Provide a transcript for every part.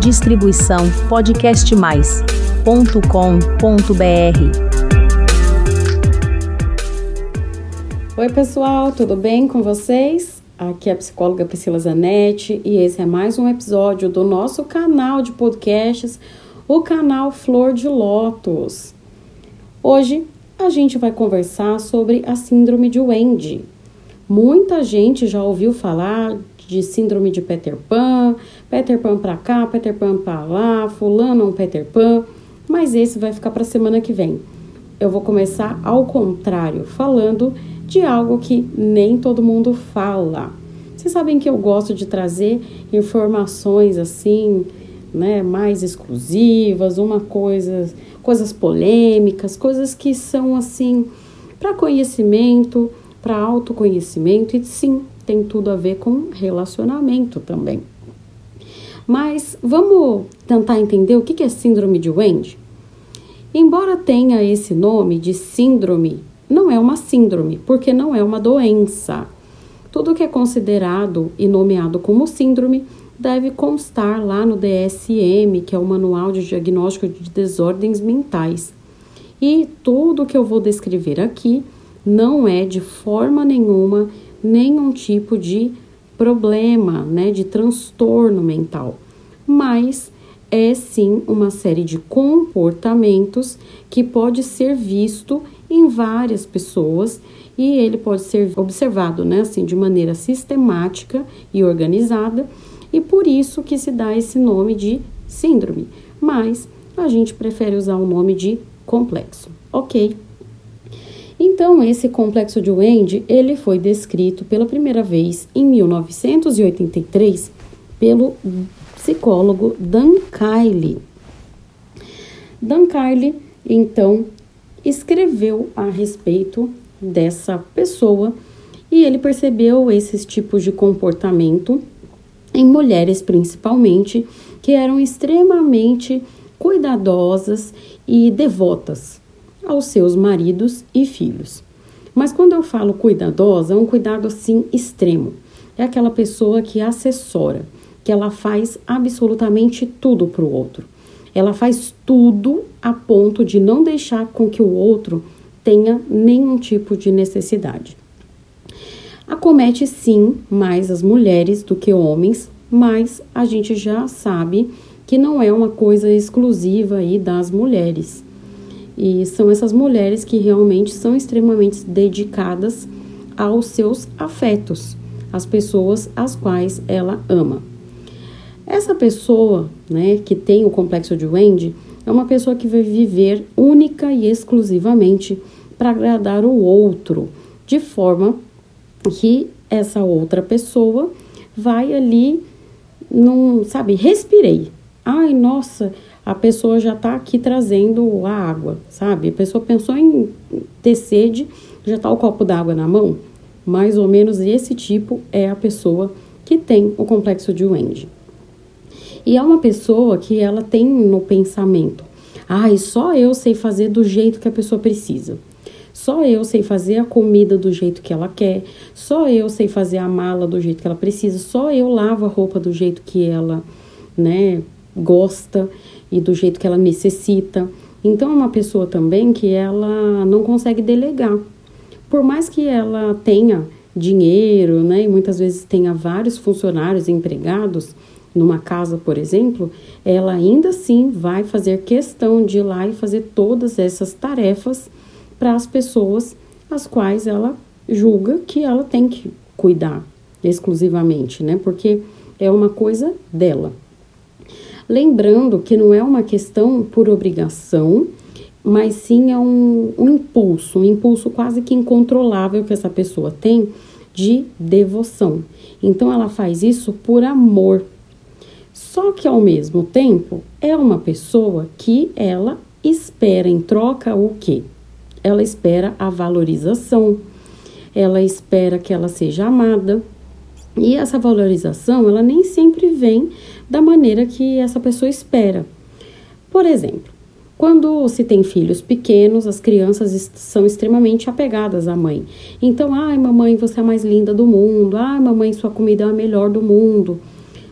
Distribuição podcastmais.com.br. Oi, pessoal, tudo bem com vocês? Aqui é a psicóloga Priscila Zanetti e esse é mais um episódio do nosso canal de podcasts, o canal Flor de Lótus. Hoje a gente vai conversar sobre a síndrome de Wendy. Muita gente já ouviu falar de síndrome de Peter Pan, Peter Pan para cá, Peter Pan para lá, fulano um Peter Pan, mas esse vai ficar para semana que vem. Eu vou começar ao contrário, falando de algo que nem todo mundo fala. Vocês sabem que eu gosto de trazer informações assim, né, mais exclusivas, uma coisa, coisas polêmicas, coisas que são assim para conhecimento, para autoconhecimento e sim, tem tudo a ver com relacionamento também. Mas vamos tentar entender o que é síndrome de Wendy? Embora tenha esse nome de síndrome, não é uma síndrome, porque não é uma doença. Tudo que é considerado e nomeado como síndrome deve constar lá no DSM, que é o Manual de Diagnóstico de Desordens Mentais. E tudo que eu vou descrever aqui não é de forma nenhuma nenhum tipo de problema, né, de transtorno mental, mas é sim uma série de comportamentos que pode ser visto em várias pessoas e ele pode ser observado, né, assim, de maneira sistemática e organizada, e por isso que se dá esse nome de síndrome. Mas a gente prefere usar o nome de complexo, ok? Então, esse complexo de Wendy, ele foi descrito pela primeira vez em 1983 pelo psicólogo Dan Kyle. Dan Kyle, então, escreveu a respeito dessa pessoa e ele percebeu esses tipos de comportamento em mulheres principalmente que eram extremamente cuidadosas e devotas aos seus maridos e filhos. Mas quando eu falo cuidadosa, é um cuidado assim extremo. É aquela pessoa que assessora, que ela faz absolutamente tudo para o outro. Ela faz tudo a ponto de não deixar com que o outro tenha nenhum tipo de necessidade. Acomete sim mais as mulheres do que homens, mas a gente já sabe que não é uma coisa exclusiva aí das mulheres. E são essas mulheres que realmente são extremamente dedicadas aos seus afetos, às pessoas às quais ela ama. Essa pessoa, né, que tem o complexo de Wendy, é uma pessoa que vai viver única e exclusivamente para agradar o outro, de forma que essa outra pessoa vai ali, num, sabe, respirei. Ai, nossa, a pessoa já está aqui trazendo a água, sabe? A pessoa pensou em ter sede, já está o copo d'água na mão. Mais ou menos esse tipo é a pessoa que tem o complexo de Wendy. E é uma pessoa que ela tem no pensamento: ai, só eu sei fazer do jeito que a pessoa precisa. Só eu sei fazer a comida do jeito que ela quer. Só eu sei fazer a mala do jeito que ela precisa. Só eu lavo a roupa do jeito que ela, né, gosta e do jeito que ela necessita. Então, é uma pessoa também que ela não consegue delegar. Por mais que ela tenha dinheiro, né, e muitas vezes tenha vários funcionários empregados numa casa, por exemplo, ela ainda assim vai fazer questão de ir lá e fazer todas essas tarefas para as pessoas as quais ela julga que ela tem que cuidar exclusivamente, né? Porque é uma coisa dela. Lembrando que não é uma questão por obrigação, mas sim é um, um impulso, um impulso quase que incontrolável que essa pessoa tem de devoção. Então ela faz isso por amor. Só que ao mesmo tempo é uma pessoa que ela espera em troca o quê? Ela espera a valorização, ela espera que ela seja amada. E essa valorização, ela nem sempre vem da maneira que essa pessoa espera. Por exemplo, quando se tem filhos pequenos, as crianças são extremamente apegadas à mãe. Então, ai, mamãe, você é a mais linda do mundo. Ai, mamãe, sua comida é a melhor do mundo.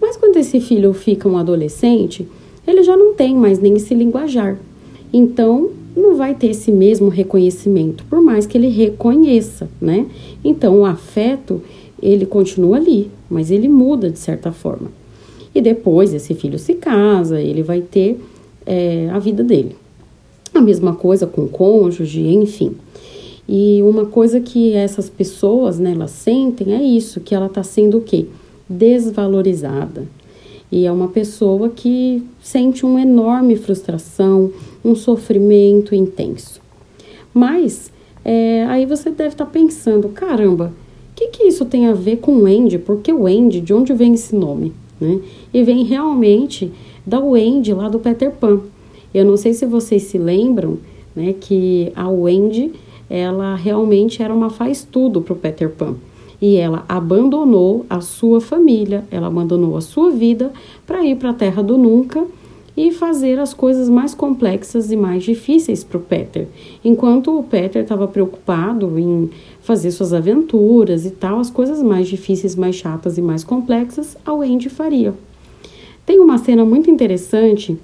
Mas quando esse filho fica um adolescente, ele já não tem mais nem esse linguajar. Então, não vai ter esse mesmo reconhecimento, por mais que ele reconheça, né? Então, o afeto, ele continua ali, mas ele muda de certa forma. E depois esse filho se casa, ele vai ter é, a vida dele. A mesma coisa com o cônjuge, enfim. E uma coisa que essas pessoas, né, elas sentem é isso, que ela está sendo o quê? Desvalorizada. E é uma pessoa que sente uma enorme frustração, um sofrimento intenso. Mas é, aí você deve estar tá pensando, caramba, o que, que isso tem a ver com o Andy? Porque o Andy, de onde vem esse nome? Né? E vem realmente da Wendy lá do Peter Pan. Eu não sei se vocês se lembram, né, que a Wendy, ela realmente era uma faz tudo para o Peter Pan. E ela abandonou a sua família, ela abandonou a sua vida para ir para a Terra do Nunca e fazer as coisas mais complexas e mais difíceis para o Peter. Enquanto o Peter estava preocupado em fazer suas aventuras e tal, as coisas mais difíceis, mais chatas e mais complexas, a Wendy faria. Tem uma cena muito interessante,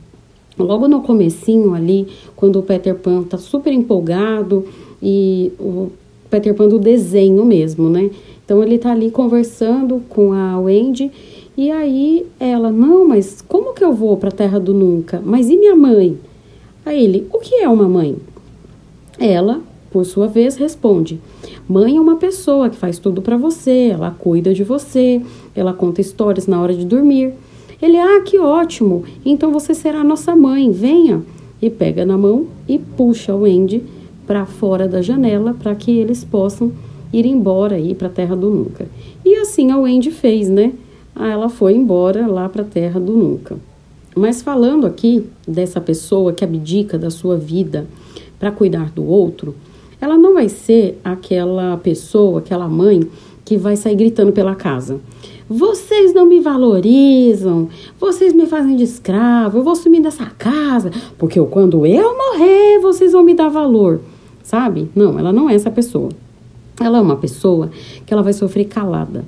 logo no comecinho ali, quando o Peter Pan tá super empolgado e o Peter Pan do desenho mesmo, né? Então ele tá ali conversando com a Wendy e aí ela, não, mas como que eu vou para a Terra do Nunca? Mas e minha mãe? Aí ele, o que é uma mãe? Ela, por sua vez, responde: Mãe é uma pessoa que faz tudo para você, ela cuida de você, ela conta histórias na hora de dormir. Ele, ah, que ótimo, então você será nossa mãe, venha. E pega na mão e puxa o Andy para fora da janela para que eles possam ir embora ir para a Terra do Nunca. E assim a Wendy fez, né? Ah, ela foi embora lá para a Terra do Nunca. Mas falando aqui dessa pessoa que abdica da sua vida para cuidar do outro, ela não vai ser aquela pessoa, aquela mãe que vai sair gritando pela casa. Vocês não me valorizam, vocês me fazem de escravo, eu vou sumir dessa casa, porque quando eu morrer, vocês vão me dar valor, sabe? Não, ela não é essa pessoa. Ela é uma pessoa que ela vai sofrer calada.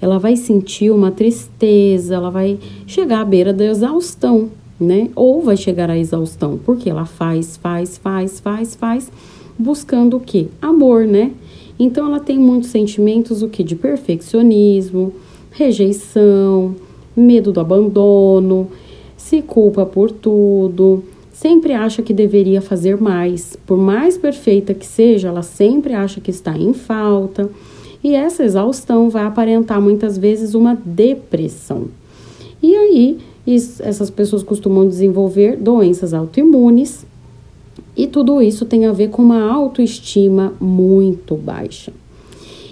Ela vai sentir uma tristeza, ela vai chegar à beira da exaustão, né? Ou vai chegar à exaustão, porque ela faz, faz, faz, faz, faz, buscando o quê? Amor, né? Então ela tem muitos sentimentos o que de perfeccionismo, rejeição, medo do abandono, se culpa por tudo, sempre acha que deveria fazer mais. Por mais perfeita que seja, ela sempre acha que está em falta. E essa exaustão vai aparentar muitas vezes uma depressão. E aí, isso, essas pessoas costumam desenvolver doenças autoimunes, e tudo isso tem a ver com uma autoestima muito baixa.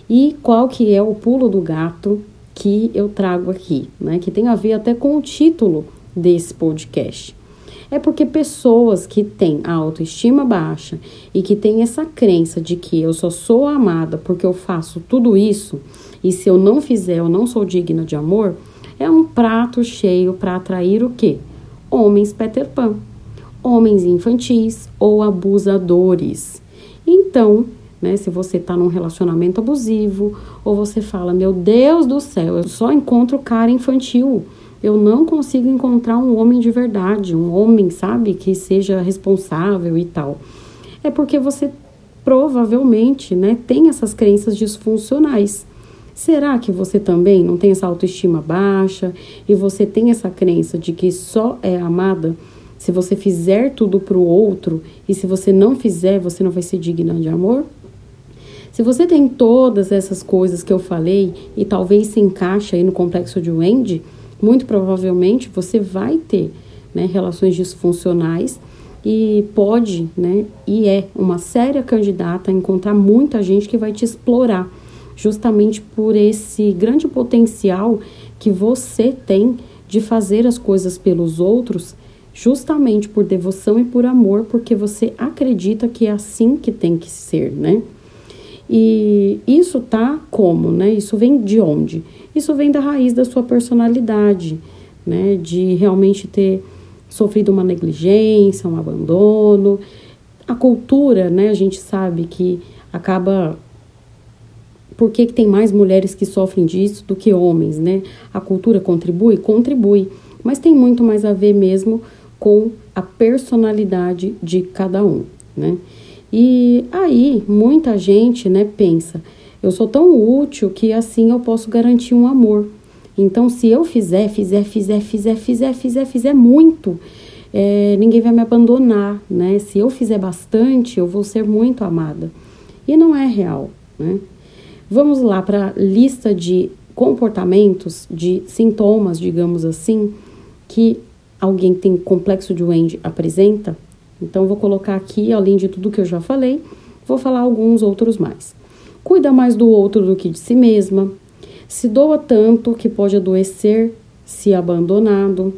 E qual que é o pulo do gato que eu trago aqui, né? Que tem a ver até com o título desse podcast. É porque pessoas que têm a autoestima baixa e que têm essa crença de que eu só sou amada porque eu faço tudo isso e se eu não fizer eu não sou digna de amor, é um prato cheio para atrair o quê? Homens Peter Pan, homens infantis ou abusadores. Então, né? Se você está num relacionamento abusivo ou você fala, meu Deus do céu, eu só encontro cara infantil. Eu não consigo encontrar um homem de verdade, um homem, sabe, que seja responsável e tal. É porque você provavelmente, né, tem essas crenças disfuncionais. Será que você também não tem essa autoestima baixa e você tem essa crença de que só é amada se você fizer tudo para o outro e se você não fizer, você não vai ser digna de amor? Se você tem todas essas coisas que eu falei e talvez se encaixa aí no complexo de Wendy, muito provavelmente você vai ter né, relações disfuncionais e pode, né, e é uma séria candidata a encontrar muita gente que vai te explorar, justamente por esse grande potencial que você tem de fazer as coisas pelos outros, justamente por devoção e por amor, porque você acredita que é assim que tem que ser, né? E isso tá como, né? Isso vem de onde? Isso vem da raiz da sua personalidade, né? De realmente ter sofrido uma negligência, um abandono. A cultura, né? A gente sabe que acaba por que, que tem mais mulheres que sofrem disso do que homens, né? A cultura contribui? Contribui, mas tem muito mais a ver mesmo com a personalidade de cada um, né? E aí, muita gente, né, pensa, eu sou tão útil que assim eu posso garantir um amor. Então, se eu fizer, fizer, fizer, fizer, fizer, fizer, fizer muito, é, ninguém vai me abandonar, né? Se eu fizer bastante, eu vou ser muito amada. E não é real, né? Vamos lá para a lista de comportamentos, de sintomas, digamos assim, que alguém que tem complexo de Wendy apresenta. Então, vou colocar aqui, além de tudo que eu já falei, vou falar alguns outros mais. Cuida mais do outro do que de si mesma. Se doa tanto que pode adoecer se abandonado.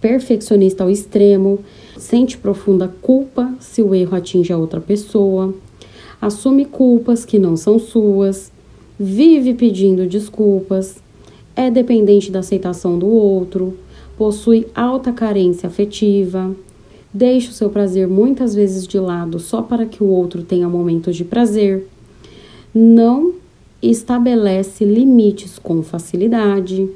Perfeccionista ao extremo. Sente profunda culpa se o erro atinge a outra pessoa assume culpas que não são suas, vive pedindo desculpas, é dependente da aceitação do outro, possui alta carência afetiva, deixa o seu prazer muitas vezes de lado só para que o outro tenha momentos de prazer, não estabelece limites com facilidade,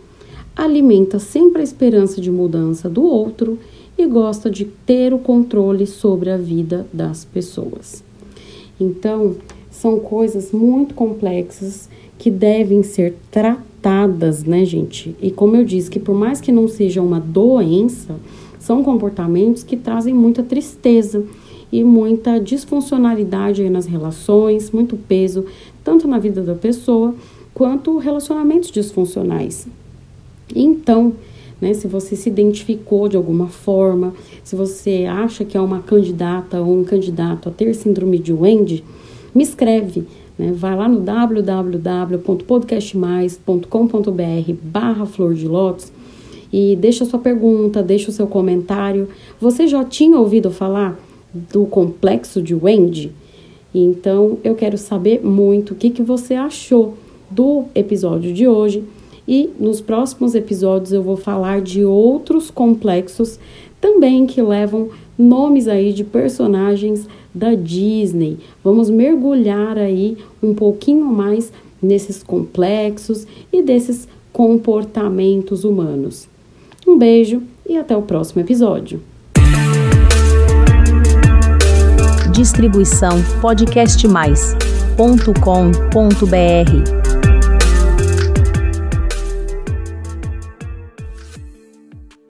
alimenta sempre a esperança de mudança do outro e gosta de ter o controle sobre a vida das pessoas. Então, são coisas muito complexas que devem ser tratadas, né, gente? E como eu disse, que por mais que não seja uma doença, são comportamentos que trazem muita tristeza e muita disfuncionalidade nas relações, muito peso, tanto na vida da pessoa quanto relacionamentos disfuncionais. Então, né, se você se identificou de alguma forma, se você acha que é uma candidata ou um candidato a ter síndrome de Wendy, me escreve. Né? Vai lá no www.podcastmais.com.br barra flor de lótus e deixa sua pergunta, deixa o seu comentário. Você já tinha ouvido falar do complexo de Wendy? Então, eu quero saber muito o que, que você achou do episódio de hoje. E nos próximos episódios eu vou falar de outros complexos também que levam nomes aí de personagens da Disney. Vamos mergulhar aí um pouquinho mais nesses complexos e desses comportamentos humanos. Um beijo e até o próximo episódio. Distribuição podcastmais.com.br